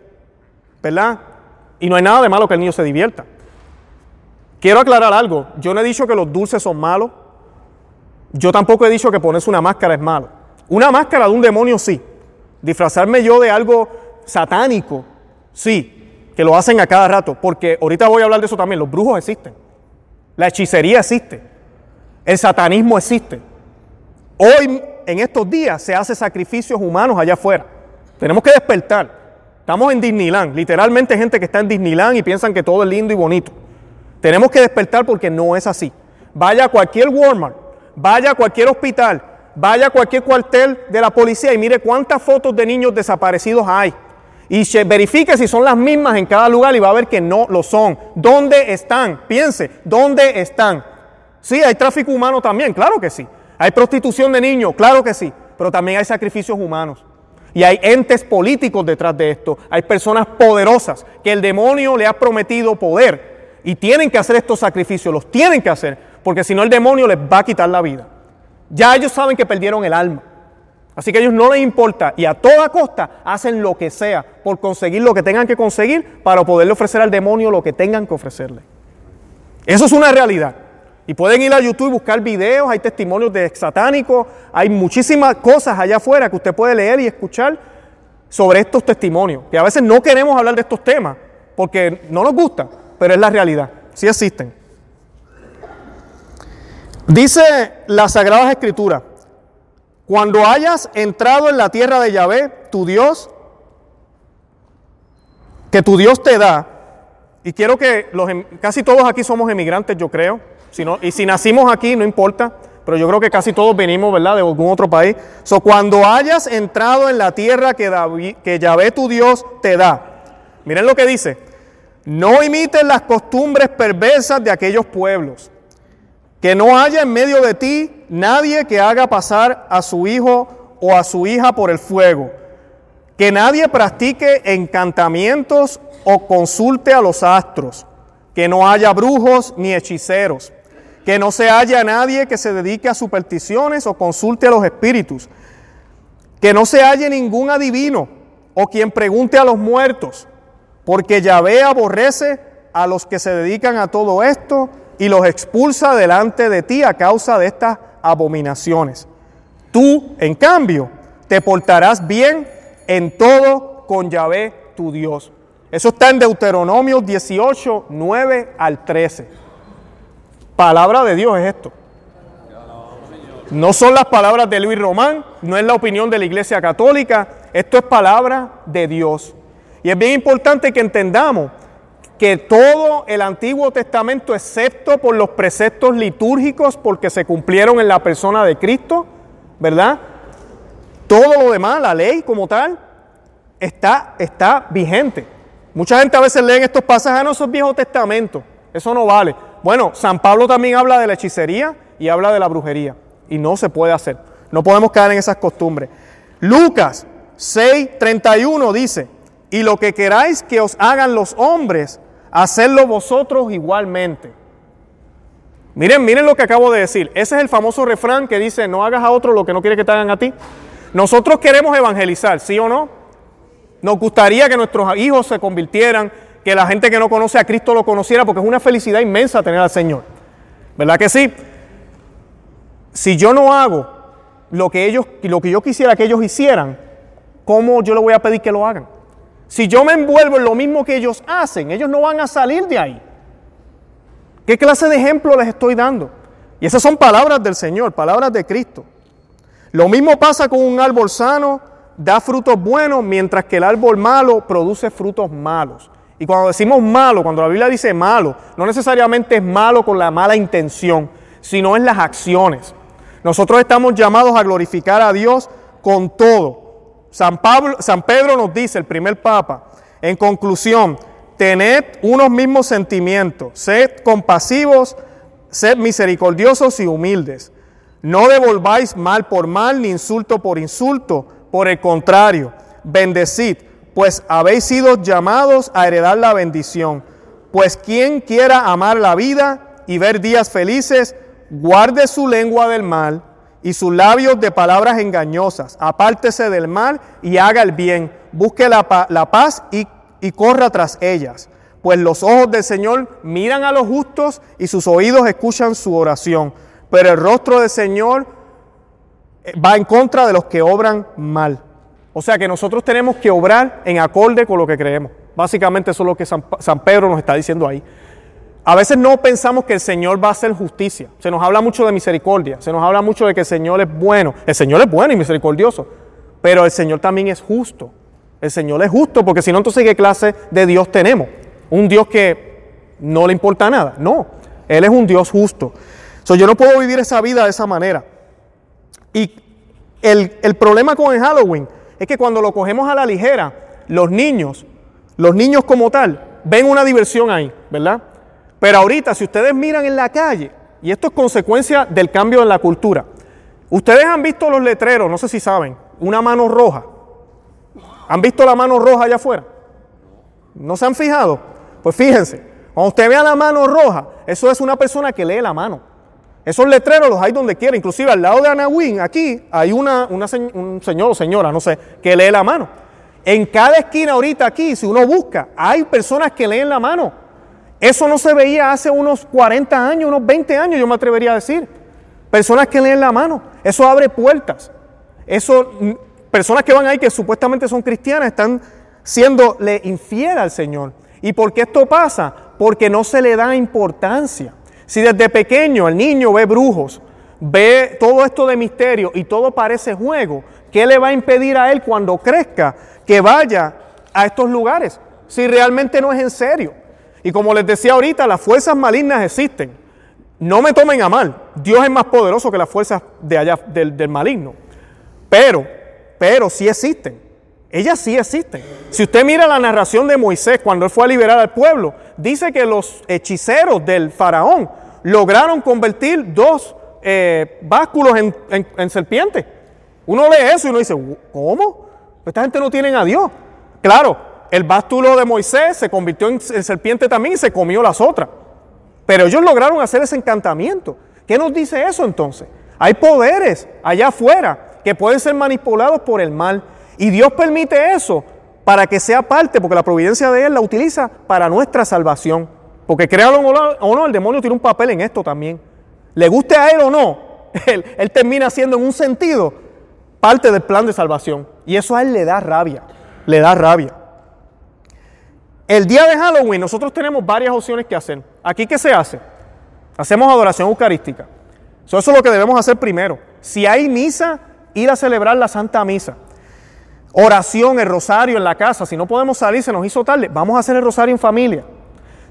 ¿verdad? Y no hay nada de malo que el niño se divierta. Quiero aclarar algo, yo no he dicho que los dulces son malos, yo tampoco he dicho que ponerse una máscara es malo. Una máscara de un demonio sí, disfrazarme yo de algo satánico, sí, que lo hacen a cada rato, porque ahorita voy a hablar de eso también, los brujos existen, la hechicería existe, el satanismo existe. Hoy en estos días se hace sacrificios humanos allá afuera. Tenemos que despertar. Estamos en Disneyland, literalmente gente que está en Disneyland y piensan que todo es lindo y bonito. Tenemos que despertar porque no es así. Vaya a cualquier Walmart, vaya a cualquier hospital, vaya a cualquier cuartel de la policía y mire cuántas fotos de niños desaparecidos hay. Y verifique si son las mismas en cada lugar y va a ver que no lo son. ¿Dónde están? Piense, ¿dónde están? Sí, hay tráfico humano también, claro que sí. ¿Hay prostitución de niños? Claro que sí, pero también hay sacrificios humanos. Y hay entes políticos detrás de esto. Hay personas poderosas que el demonio le ha prometido poder y tienen que hacer estos sacrificios, los tienen que hacer, porque si no el demonio les va a quitar la vida. Ya ellos saben que perdieron el alma. Así que a ellos no les importa y a toda costa hacen lo que sea por conseguir lo que tengan que conseguir para poderle ofrecer al demonio lo que tengan que ofrecerle. Eso es una realidad. Y pueden ir a YouTube y buscar videos, hay testimonios de satánicos, hay muchísimas cosas allá afuera que usted puede leer y escuchar sobre estos testimonios. Que a veces no queremos hablar de estos temas porque no nos gusta, pero es la realidad, sí existen. Dice la Sagrada Escritura, cuando hayas entrado en la tierra de Yahvé, tu Dios, que tu Dios te da, y quiero que los, em, casi todos aquí somos emigrantes, yo creo, y si nacimos aquí, no importa, pero yo creo que casi todos venimos, ¿verdad?, de algún otro país. So, cuando hayas entrado en la tierra que, David, que Yahvé tu Dios te da, miren lo que dice, no imiten las costumbres perversas de aquellos pueblos, que no haya en medio de ti nadie que haga pasar a su hijo o a su hija por el fuego, que nadie practique encantamientos o consulte a los astros, que no haya brujos ni hechiceros. Que no se haya nadie que se dedique a supersticiones o consulte a los espíritus, que no se halle ningún adivino o quien pregunte a los muertos, porque Yahvé aborrece a los que se dedican a todo esto y los expulsa delante de ti a causa de estas abominaciones. Tú, en cambio, te portarás bien en todo con Yahvé tu Dios. Eso está en Deuteronomio 18, 9 al 13. Palabra de Dios es esto. No son las palabras de Luis Román, no es la opinión de la Iglesia Católica, esto es palabra de Dios. Y es bien importante que entendamos que todo el Antiguo Testamento, excepto por los preceptos litúrgicos, porque se cumplieron en la persona de Cristo, ¿verdad? Todo lo demás, la ley como tal, está, está vigente. Mucha gente a veces lee estos pasajes, ah, no, eso es Viejo Testamento, eso no vale. Bueno, San Pablo también habla de la hechicería y habla de la brujería. Y no se puede hacer. No podemos caer en esas costumbres. Lucas 6:31 dice, y lo que queráis que os hagan los hombres, hacedlo vosotros igualmente. Miren, miren lo que acabo de decir. Ese es el famoso refrán que dice, no hagas a otro lo que no quiere que te hagan a ti. Nosotros queremos evangelizar, ¿sí o no? Nos gustaría que nuestros hijos se convirtieran, que la gente que no conoce a Cristo lo conociera, porque es una felicidad inmensa tener al Señor. ¿Verdad que sí? Si yo no hago lo que ellos, lo que yo quisiera que ellos hicieran, ¿cómo yo le voy a pedir que lo hagan? Si yo me envuelvo en lo mismo que ellos hacen, ellos no van a salir de ahí. ¿Qué clase de ejemplo les estoy dando? Y esas son palabras del Señor, palabras de Cristo. Lo mismo pasa con un árbol sano, da frutos buenos, mientras que el árbol malo produce frutos malos. Y cuando decimos malo, cuando la Biblia dice malo, no necesariamente es malo con la mala intención, sino en las acciones. Nosotros estamos llamados a glorificar a Dios con todo. San, Pablo, San Pedro nos dice, el primer papa, en conclusión, tened unos mismos sentimientos, sed compasivos, sed misericordiosos y humildes. No devolváis mal por mal ni insulto por insulto, por el contrario, bendecid pues habéis sido llamados a heredar la bendición. Pues quien quiera amar la vida y ver días felices, guarde su lengua del mal y sus labios de palabras engañosas. Apártese del mal y haga el bien. Busque la, paz y, y corra tras ellas. Pues los ojos del Señor miran a los justos y sus oídos escuchan su oración. Pero el rostro del Señor eh, va en contra de los que obran mal. O sea que nosotros tenemos que obrar en acorde con lo que creemos. Básicamente eso es lo que San, Pedro nos está diciendo ahí. A veces no pensamos que el Señor va a hacer justicia. Se nos habla mucho de misericordia. Se nos habla mucho de que el Señor es bueno. El Señor es bueno y misericordioso. Pero el Señor también es justo. El Señor es justo porque si no, entonces ¿qué clase de Dios tenemos? Un Dios que no le importa nada. No, Él es un Dios justo. So, yo no puedo vivir esa vida de esa manera. Y el, el problema con el Halloween es que cuando lo cogemos a la ligera, los niños, los niños como tal, ven una diversión ahí, ¿verdad? Pero ahorita, si ustedes miran en la calle, y esto es consecuencia del cambio en la cultura, ustedes han visto los letreros, no sé si saben, una mano roja. ¿Han visto la mano roja allá afuera? ¿No se han fijado? Pues fíjense, cuando usted vea la mano roja, eso es una persona que lee la mano. Esos letreros los hay donde quiera, inclusive al lado de Anahuín, aquí hay una, un señor o señora, no sé, que lee la mano. En cada esquina ahorita aquí, si uno busca, hay personas que leen la mano. Eso no se veía hace unos 40 años, unos 20 años, yo me atrevería a decir. Personas que leen la mano. Eso abre puertas. Eso, mm, personas que van ahí que supuestamente son cristianas están siéndole infiel al Señor. ¿Y por qué esto pasa? Porque no se le da importancia. Si desde pequeño el niño ve brujos, ve todo esto de misterio y todo parece juego, ¿qué le va a impedir a él cuando crezca que vaya a estos lugares? Si realmente no es en serio. Y como les decía ahorita, las fuerzas malignas existen. No me tomen a mal. Dios es más poderoso que las fuerzas de allá del, del maligno. Pero, pero sí existen. Ellas sí existen. Si usted mira la narración de Moisés cuando él fue a liberar al pueblo, dice que los hechiceros del faraón lograron convertir dos eh, básculos en, en, serpientes. Uno lee eso y uno dice, ¿cómo? Esta gente no tiene a Dios. Claro, el bástulo de Moisés se convirtió en, en serpiente también y se comió las otras. Pero ellos lograron hacer ese encantamiento. ¿Qué nos dice eso entonces? Hay poderes allá afuera que pueden ser manipulados por el mal. Y Dios permite eso para que sea parte, porque la providencia de Él la utiliza para nuestra salvación. Porque créalo o no, el demonio tiene un papel en esto también. Le guste a Él o no, *laughs* él, él termina siendo en un sentido parte del plan de salvación. Y eso a Él le da rabia, le da rabia. El día de Halloween nosotros tenemos varias opciones que hacer. Aquí, ¿qué se hace? Hacemos adoración eucarística. Eso es lo que debemos hacer primero. Si hay misa, ir a celebrar la Santa Misa. Oración, el rosario en la casa. Si no podemos salir, se nos hizo tarde, vamos a hacer el rosario en familia.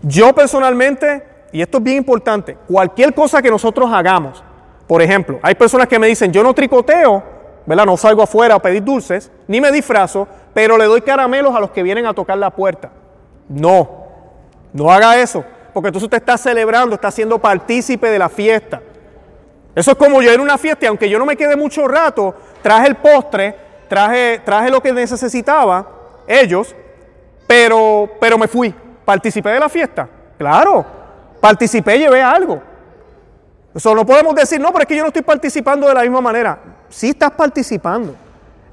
Yo personalmente, y esto es bien importante, cualquier cosa que nosotros hagamos, por ejemplo, hay personas que me dicen, yo no tricoteo, ¿verdad? No salgo afuera a pedir dulces, ni me disfrazo, pero le doy caramelos a los que vienen a tocar la puerta. No, no haga eso, porque entonces usted está celebrando, está siendo partícipe de la fiesta. Eso es como yo en una fiesta y aunque yo no me quede mucho rato, traje el postre, traje, traje lo que necesitaba, ellos, pero, pero me fui. ¿Participé de la fiesta? Claro, participé llevé algo. Eso no podemos decir, no, pero es que yo no estoy participando de la misma manera. Sí estás participando.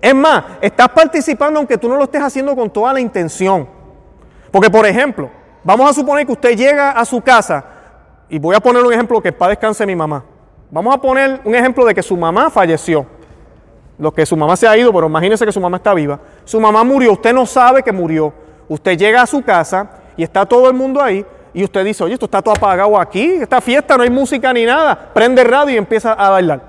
Es más, estás participando aunque tú no lo estés haciendo con toda la intención. Porque, por ejemplo, vamos a suponer que usted llega a su casa, y voy a poner un ejemplo que para descanse mi mamá. Vamos a poner un ejemplo de que su mamá falleció. Lo que su mamá se ha ido, pero imagínese que su mamá está viva. Su mamá murió, usted no sabe que murió. Usted llega a su casa y está todo el mundo ahí y usted dice, oye, esto está todo apagado aquí, esta fiesta no hay música ni nada. Prende radio y empieza a bailar.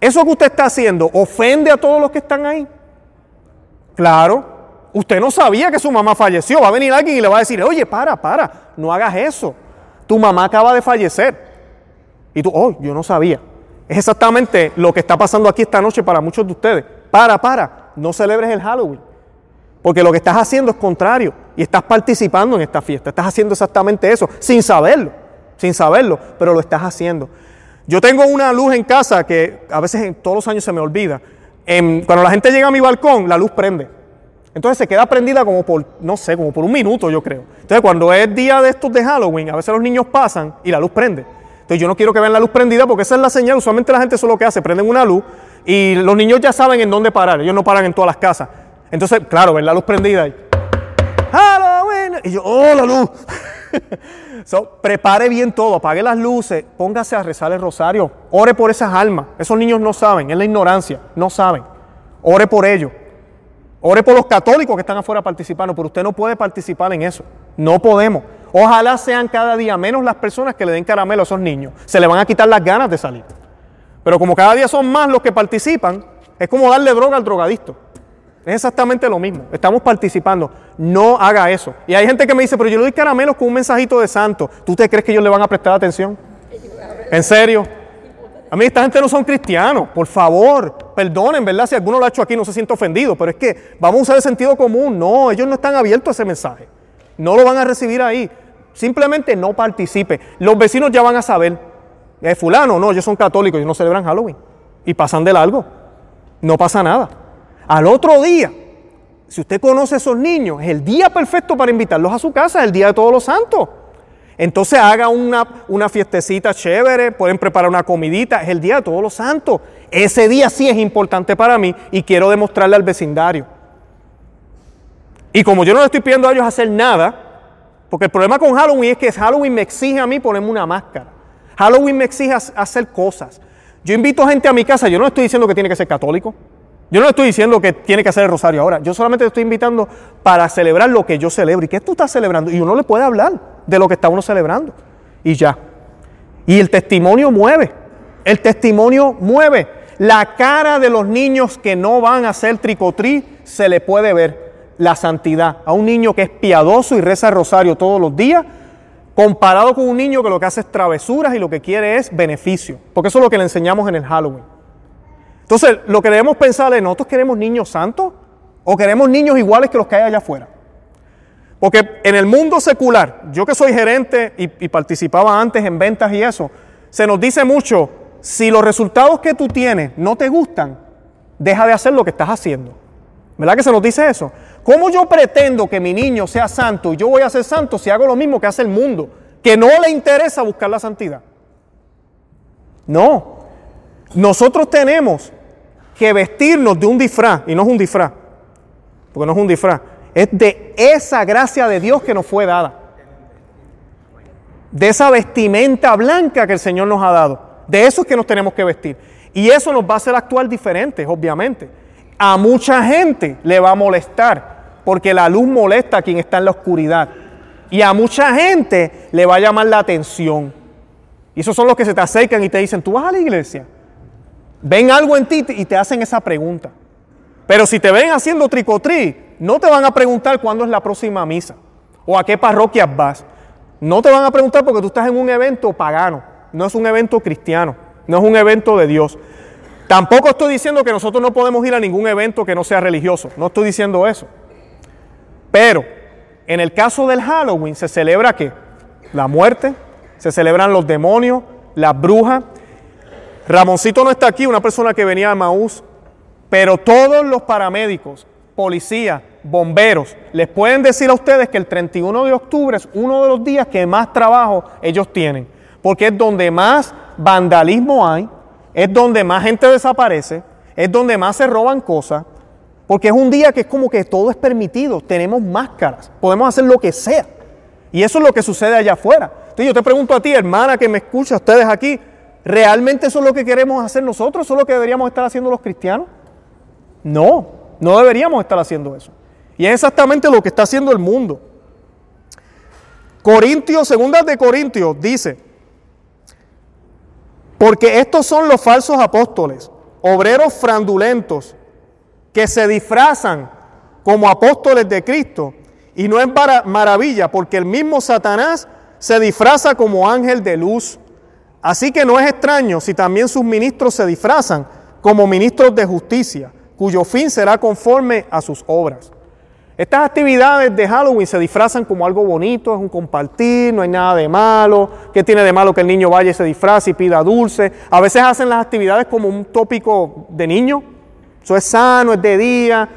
Eso que usted está haciendo ofende a todos los que están ahí. Claro, usted no sabía que su mamá falleció. Va a venir alguien y le va a decir, oye, para, para, no hagas eso. Tu mamá acaba de fallecer. Y tú, oh, yo no sabía. Es exactamente lo que está pasando aquí esta noche para muchos de ustedes. Para, para, no celebres el Halloween. Porque lo que estás haciendo es contrario y estás participando en esta fiesta. Estás haciendo exactamente eso, sin saberlo, sin saberlo, pero lo estás haciendo. Yo tengo una luz en casa que a veces en todos los años se me olvida. cuando la gente llega a mi balcón, la luz prende. Entonces se queda prendida como por, no sé, como por un minuto, yo creo. Entonces cuando es día de estos de Halloween, a veces los niños pasan y la luz prende. Entonces yo no quiero que vean la luz prendida porque esa es la señal. Usualmente la gente eso es lo que hace, prenden una luz y los niños ya saben en dónde parar. Ellos no paran en todas las casas. Entonces, claro, ven la luz prendida y Halloween. Y yo, oh, la luz. *laughs* prepare bien todo, apague las luces, póngase a rezar el rosario, ore por esas almas. Esos niños no saben, es la ignorancia, no saben. Ore por ellos. Ore por los católicos que están afuera participando, pero usted no puede participar en eso. No podemos. Ojalá sean cada día menos las personas que le den caramelo a esos niños. Se le van a quitar las ganas de salir. Pero como cada día son más los que participan, es como darle droga al drogadicto. Es exactamente lo mismo. Estamos participando. No haga eso. Y hay gente que me dice, pero yo le doy caramelos con un mensajito de santo. ¿Tú te crees que ellos le van a prestar atención? ¿En serio? A mí esta gente no son cristianos. Por favor, perdonen, ¿verdad? Si alguno lo ha hecho aquí no se siente ofendido. Pero es que vamos a usar el sentido común. No, ellos no están abiertos a ese mensaje. No lo van a recibir ahí. Simplemente no participe. Los vecinos ya van a saber. Es fulano, no, ellos son católicos, ellos no celebran Halloween. Y pasan de largo. No pasa nada. Al otro día, si usted conoce a esos niños, es el día perfecto para invitarlos a su casa, es el día de todos los santos. Entonces haga una, una fiestecita chévere, pueden preparar una comidita, es el día de todos los santos. Ese día sí es importante para mí y quiero demostrarle al vecindario. Y como yo no le estoy pidiendo a ellos hacer nada, porque el problema con Halloween es que Halloween me exige a mí ponerme una máscara. Halloween me exige hacer cosas. Yo invito gente a mi casa, yo no estoy diciendo que tiene que ser católico. Yo no estoy diciendo que tiene que hacer el rosario ahora. Yo solamente te estoy invitando para celebrar lo que yo celebro. ¿Y qué tú estás celebrando? Y uno le puede hablar de lo que está uno celebrando. Y ya. Y el testimonio mueve. El testimonio mueve. La cara de los niños que no van a hacer tricotrí se le puede ver la santidad. A un niño que es piadoso y reza el rosario todos los días, comparado con un niño que lo que hace es travesuras y lo que quiere es beneficio, porque eso es lo que le enseñamos en el Halloween. Entonces, lo que debemos pensar es, ¿nosotros queremos niños santos o queremos niños iguales que los que hay allá afuera? Porque en el mundo secular, yo que soy gerente y, y participaba antes en ventas y eso, se nos dice mucho, si los resultados que tú tienes no te gustan, deja de hacer lo que estás haciendo. ¿Verdad que se nos dice eso? ¿Cómo yo pretendo que mi niño sea santo y yo voy a ser santo si hago lo mismo que hace el mundo, que no le interesa buscar la santidad? No. Nosotros tenemos que vestirnos de un disfraz, y no es un disfraz, porque no es un disfraz, es de esa gracia de Dios que nos fue dada. De esa vestimenta blanca que el Señor nos ha dado. De eso es que nos tenemos que vestir. Y eso nos va a hacer actuar diferentes, obviamente. A mucha gente le va a molestar, porque la luz molesta a quien está en la oscuridad. Y a mucha gente le va a llamar la atención. Y esos son los que se te acercan y te dicen, ¿tú vas a la iglesia? Ven algo en ti y te hacen esa pregunta. Pero si te ven haciendo tricotrí, no te van a preguntar cuándo es la próxima misa o a qué parroquias vas. No te van a preguntar porque tú estás en un evento pagano, no es un evento cristiano, no es un evento de Dios. Tampoco estoy diciendo que nosotros no podemos ir a ningún evento que no sea religioso, no estoy diciendo eso. Pero en el caso del Halloween se celebra qué? La muerte, se celebran los demonios, las brujas. Ramoncito no está aquí, una persona que venía de Maús, pero todos los paramédicos, policías, bomberos, les pueden decir a ustedes que el 31 de octubre es uno de los días que más trabajo ellos tienen, porque es donde más vandalismo hay, es donde más gente desaparece, es donde más se roban cosas, porque es un día que es como que todo es permitido, tenemos máscaras, podemos hacer lo que sea. Y eso es lo que sucede allá afuera. Entonces yo te pregunto a ti, hermana que me escucha, ustedes aquí, ¿realmente eso es lo que queremos hacer nosotros? ¿Eso es lo que deberíamos estar haciendo los cristianos? No, no deberíamos estar haciendo eso. Y es exactamente lo que está haciendo el mundo. Corintios, segundas de Corintios, dice, porque estos son los falsos apóstoles, obreros fraudulentos, que se disfrazan como apóstoles de Cristo. Y no es maravilla, porque el mismo Satanás se disfraza como ángel de luz. Así que no es extraño si también sus ministros se disfrazan como ministros de justicia, cuyo fin será conforme a sus obras. Estas actividades de Halloween se disfrazan como algo bonito, es un compartir, no hay nada de malo. ¿Qué tiene de malo que el niño vaya y se disfrace y pida dulce? A veces hacen las actividades como un tópico de niño. Eso es sano, es de día.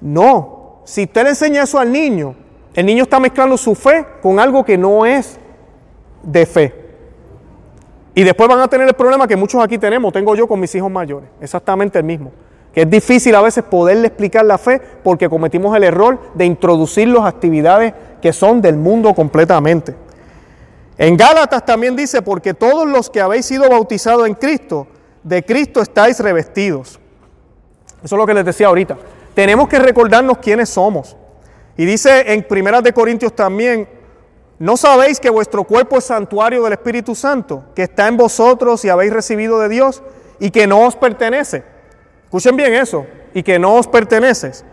No, si usted le enseña eso al niño, el niño está mezclando su fe con algo que no es de fe. Y después van a tener el problema que muchos aquí tenemos, tengo yo con mis hijos mayores, exactamente el mismo que es difícil a veces poderle explicar la fe porque cometimos el error de introducir las actividades que son del mundo completamente. En Gálatas también dice, porque todos los que habéis sido bautizados en Cristo, de Cristo estáis revestidos. Eso es lo que les decía ahorita. Tenemos que recordarnos quiénes somos. Y dice en Primeras de Corintios también, ¿no sabéis que vuestro cuerpo es santuario del Espíritu Santo, que está en vosotros y habéis recibido de Dios y que no os pertenece? Escuchen bien eso, y que no os perteneces.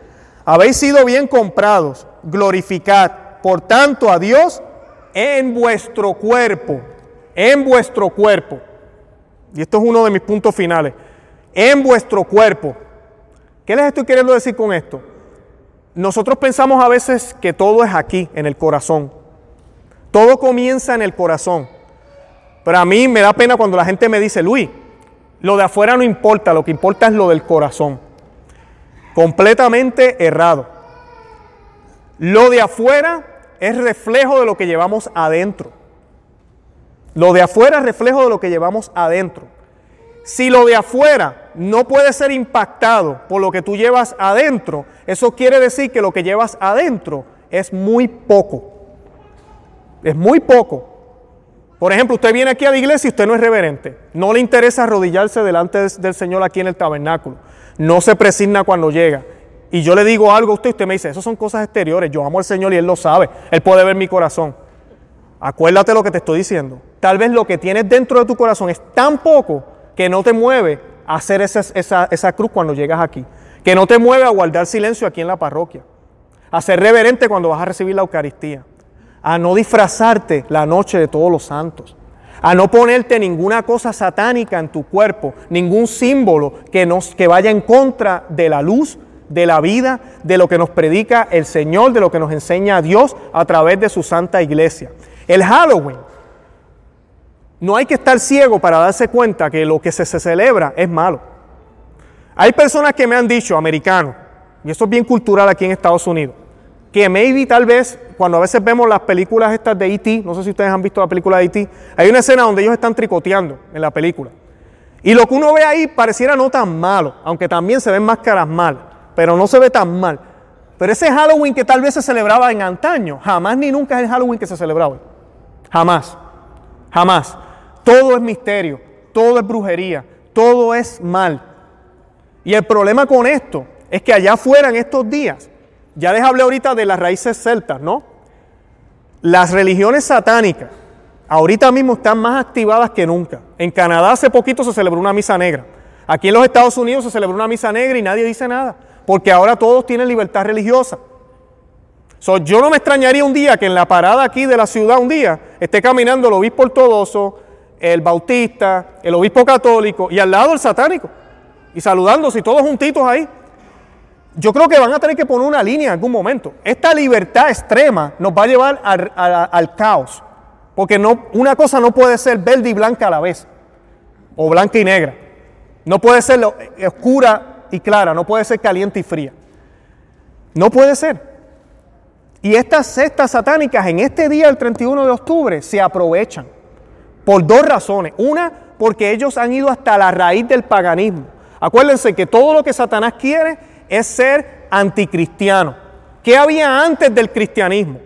Habéis sido bien comprados, glorificad, por tanto, a Dios en vuestro cuerpo, en vuestro cuerpo. Y esto es uno de mis puntos finales. En vuestro cuerpo. ¿Qué les estoy queriendo decir con esto? Nosotros pensamos a veces que todo es aquí, en el corazón. Todo comienza en el corazón. Pero a mí me da pena cuando la gente me dice, Luis, lo de afuera no importa, lo que importa es lo del corazón. Completamente errado. Lo de afuera es reflejo de lo que llevamos adentro. Lo de afuera es reflejo de lo que llevamos adentro. Si lo de afuera no puede ser impactado por lo que tú llevas adentro, eso quiere decir que lo que llevas adentro es muy poco. Es muy poco. Por ejemplo, usted viene aquí a la iglesia y usted no es reverente. No le interesa arrodillarse delante del Señor aquí en el tabernáculo. No se presigna cuando llega. Y yo le digo algo a usted y usted me dice, eso son cosas exteriores. Yo amo al Señor y Él lo sabe. Él puede ver mi corazón. Acuérdate lo que te estoy diciendo. Tal vez lo que tienes dentro de tu corazón es tan poco que no te mueve a hacer esa, esa, esa cruz cuando llegas aquí. Que no te mueve a guardar silencio aquí en la parroquia. A ser reverente cuando vas a recibir la Eucaristía a no disfrazarte la noche de todos los santos, a no ponerte ninguna cosa satánica en tu cuerpo, ningún símbolo que, nos, que vaya en contra de la luz, de la vida, de lo que nos predica el Señor, de lo que nos enseña Dios a través de su santa iglesia. El Halloween, no hay que estar ciego para darse cuenta que lo que se, se celebra es malo. Hay personas que me han dicho, americanos, y esto es bien cultural aquí en Estados Unidos, que maybe tal vez cuando a veces vemos las películas estas de E.T., no sé si ustedes han visto la película de E.T., hay una escena donde ellos están tricoteando en la película. Y lo que uno ve ahí pareciera no tan malo, aunque también se ven máscaras mal, pero no se ve tan mal. Pero ese Halloween que tal vez se celebraba en antaño, jamás ni nunca es el Halloween que se celebraba. Jamás, jamás. Todo es misterio, todo es brujería, todo es mal. Y el problema con esto es que allá afuera en estos días ya les hablé ahorita de las raíces celtas, ¿no? Las religiones satánicas ahorita mismo están más activadas que nunca. En Canadá hace poquito se celebró una misa negra. Aquí en los Estados Unidos se celebró una misa negra y nadie dice nada, porque ahora todos tienen libertad religiosa. yo no me extrañaría un día que en la parada aquí de la ciudad un día esté caminando el obispo ortodoxo, el bautista, el obispo católico y al lado el satánico. Y saludándose todos juntitos ahí yo creo que van a tener que poner una línea en algún momento. Esta libertad extrema nos va a llevar al, caos, porque no, una cosa no puede ser verde y blanca a la vez, o blanca y negra. No puede ser oscura y clara, no puede ser caliente y fría. No puede ser. Y estas cestas satánicas en este día, el 31 de octubre, se aprovechan por dos razones. Una, porque ellos han ido hasta la raíz del paganismo. Acuérdense que todo lo que Satanás quiere es ser anticristiano. ¿Qué había antes del cristianismo?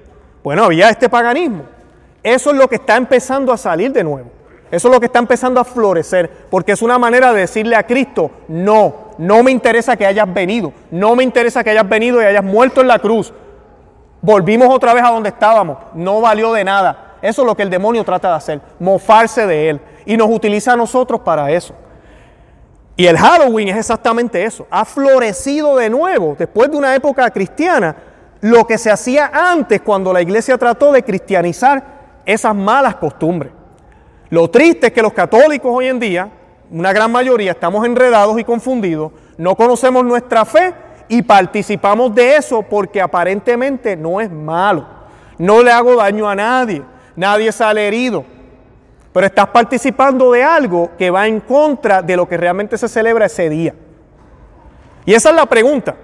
Bueno, había este paganismo. Eso es lo que está empezando a salir de nuevo. Eso es lo que está empezando a florecer, porque es una manera de decirle a Cristo, no, no me interesa que hayas venido, no me interesa que hayas venido y hayas muerto en la cruz. Volvimos otra vez a donde estábamos, no valió de nada. Eso es lo que el demonio trata de hacer, mofarse de él. Y nos utiliza a nosotros para eso. Y el Halloween es exactamente eso. Ha florecido de nuevo, después de una época cristiana, lo que se hacía antes cuando la iglesia trató de cristianizar esas malas costumbres. Lo triste es que los católicos hoy en día, una gran mayoría, estamos enredados y confundidos, no conocemos nuestra fe y participamos de eso porque aparentemente no es malo. No le hago daño a nadie, nadie sale herido pero estás participando de algo que va en contra de lo que realmente se celebra ese día. Y esa es la pregunta.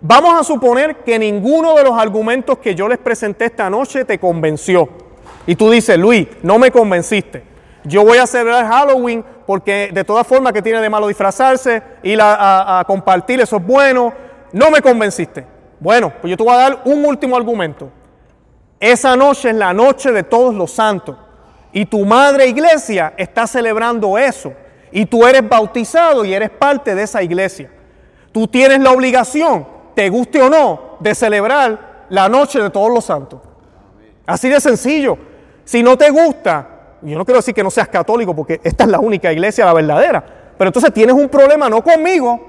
Vamos a suponer que ninguno de los argumentos que yo les presenté esta noche te convenció. Y tú dices, Luis, no me convenciste. Yo voy a celebrar Halloween porque de todas formas que tiene de malo disfrazarse, ir a, a compartir, eso es bueno. No me convenciste. Bueno, pues yo te voy a dar un último argumento. Esa noche es la noche de todos los santos. Y tu madre iglesia está celebrando eso. Y tú eres bautizado y eres parte de esa iglesia. Tú tienes la obligación, te guste o no, de celebrar la noche de todos los santos. Así de sencillo. Si no te gusta, yo no quiero decir que no seas católico porque esta es la única iglesia, la verdadera. Pero entonces tienes un problema no conmigo,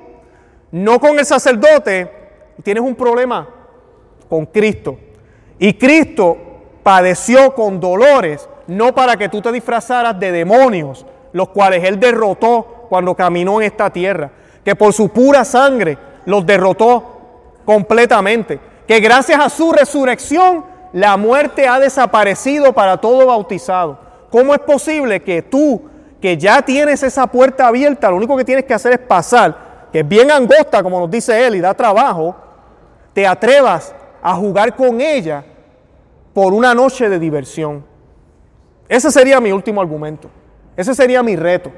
no con el sacerdote, tienes un problema con Cristo. Y Cristo padeció con dolores no para que tú te disfrazaras de demonios, los cuales Él derrotó cuando caminó en esta tierra, que por su pura sangre los derrotó completamente, que gracias a su resurrección la muerte ha desaparecido para todo bautizado. ¿Cómo es posible que tú, que ya tienes esa puerta abierta, lo único que tienes que hacer es pasar, que es bien angosta, como nos dice Él, y da trabajo, te atrevas a jugar con ella por una noche de diversión? Ese sería mi último argumento. Ese sería mi reto.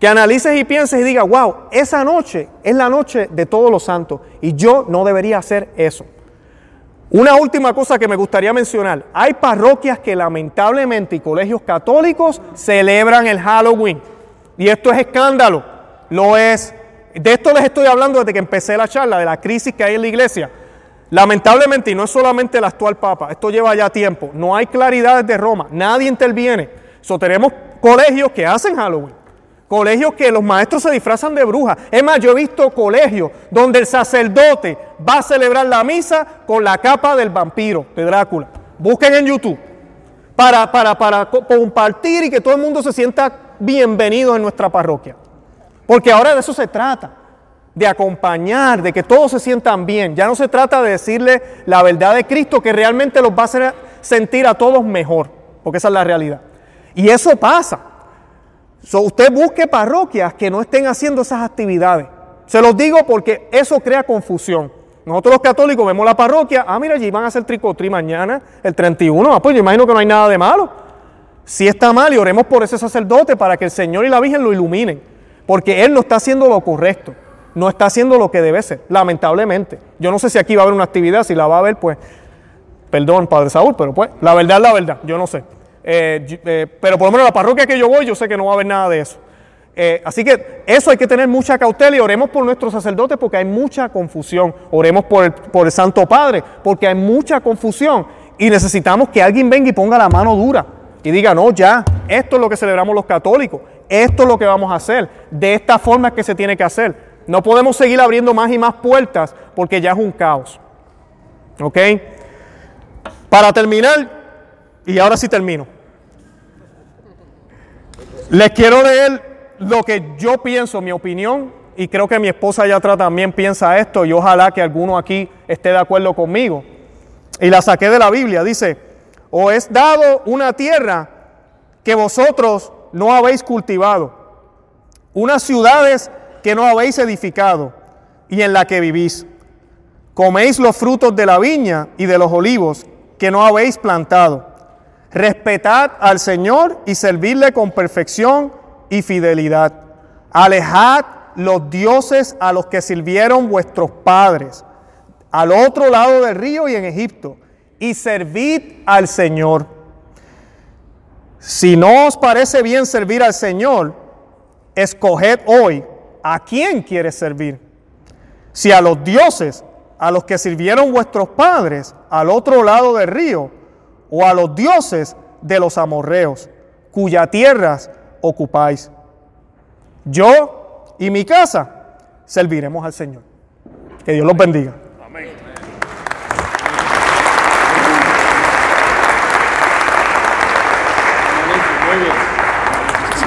Que analices y pienses y digas, wow, esa noche es la noche de todos los santos y yo no debería hacer eso. Una última cosa que me gustaría mencionar. Hay parroquias que lamentablemente y colegios católicos celebran el Halloween. Y esto es escándalo. Lo es. De esto les estoy hablando desde que empecé la charla, de la crisis que hay en la iglesia. Lamentablemente, y no es solamente el actual Papa, esto lleva ya tiempo, no hay claridad desde Roma, nadie interviene. So, tenemos colegios que hacen Halloween, colegios que los maestros se disfrazan de brujas. Es más, yo he visto colegios donde el sacerdote va a celebrar la misa con la capa del vampiro, de Drácula. Busquen en YouTube para, para, para compartir y que todo el mundo se sienta bienvenido en nuestra parroquia. Porque ahora de eso se trata, de acompañar, de que todos se sientan bien. Ya no se trata de decirle la verdad de Cristo que realmente los va a hacer sentir a todos mejor, porque esa es la realidad. Y eso pasa. usted busque parroquias que no estén haciendo esas actividades. Se los digo porque eso crea confusión. Nosotros los católicos vemos la parroquia, ah, mira, allí van a hacer tricotri mañana, el 31, ah, pues yo imagino que no hay nada de malo. Si está mal y oremos por ese sacerdote para que el Señor y la Virgen lo iluminen, porque él no está haciendo lo correcto, no está haciendo lo que debe ser, lamentablemente. Yo no sé si aquí va a haber una actividad, si la va a haber, pues, perdón, Padre Saúl, pero pues, la verdad es la verdad, yo no sé. Eh, eh, pero por lo menos la parroquia que yo voy, yo sé que no va a haber nada de eso. Eh, así que eso hay que tener mucha cautela y oremos por nuestros sacerdotes porque hay mucha confusión. Oremos por el, por el Santo Padre porque hay mucha confusión y necesitamos que alguien venga y ponga la mano dura y diga, no, ya, esto es lo que celebramos los católicos, esto es lo que vamos a hacer, de esta forma es que se tiene que hacer. No podemos seguir abriendo más y más puertas porque ya es un caos. ¿Ok? Para terminar, y ahora sí termino, les quiero leer lo que yo pienso, mi opinión, y creo que mi esposa ya también piensa esto, y ojalá que alguno aquí esté de acuerdo conmigo. Y la saqué de la Biblia, dice, os es dado una tierra que vosotros no habéis cultivado, unas ciudades que no habéis edificado y en la que vivís. Coméis los frutos de la viña y de los olivos que no habéis plantado. Respetad al Señor y servidle con perfección y fidelidad. Alejad los dioses a los que sirvieron vuestros padres, al otro lado del río y en Egipto, y servid al Señor. Si no os parece bien servir al Señor, escoged hoy a quién quieres servir. Si a los dioses a los que sirvieron vuestros padres al otro lado del río, o a los dioses de los amorreos, cuya tierras ocupáis. Yo y mi casa serviremos al Señor. Que Dios los bendiga.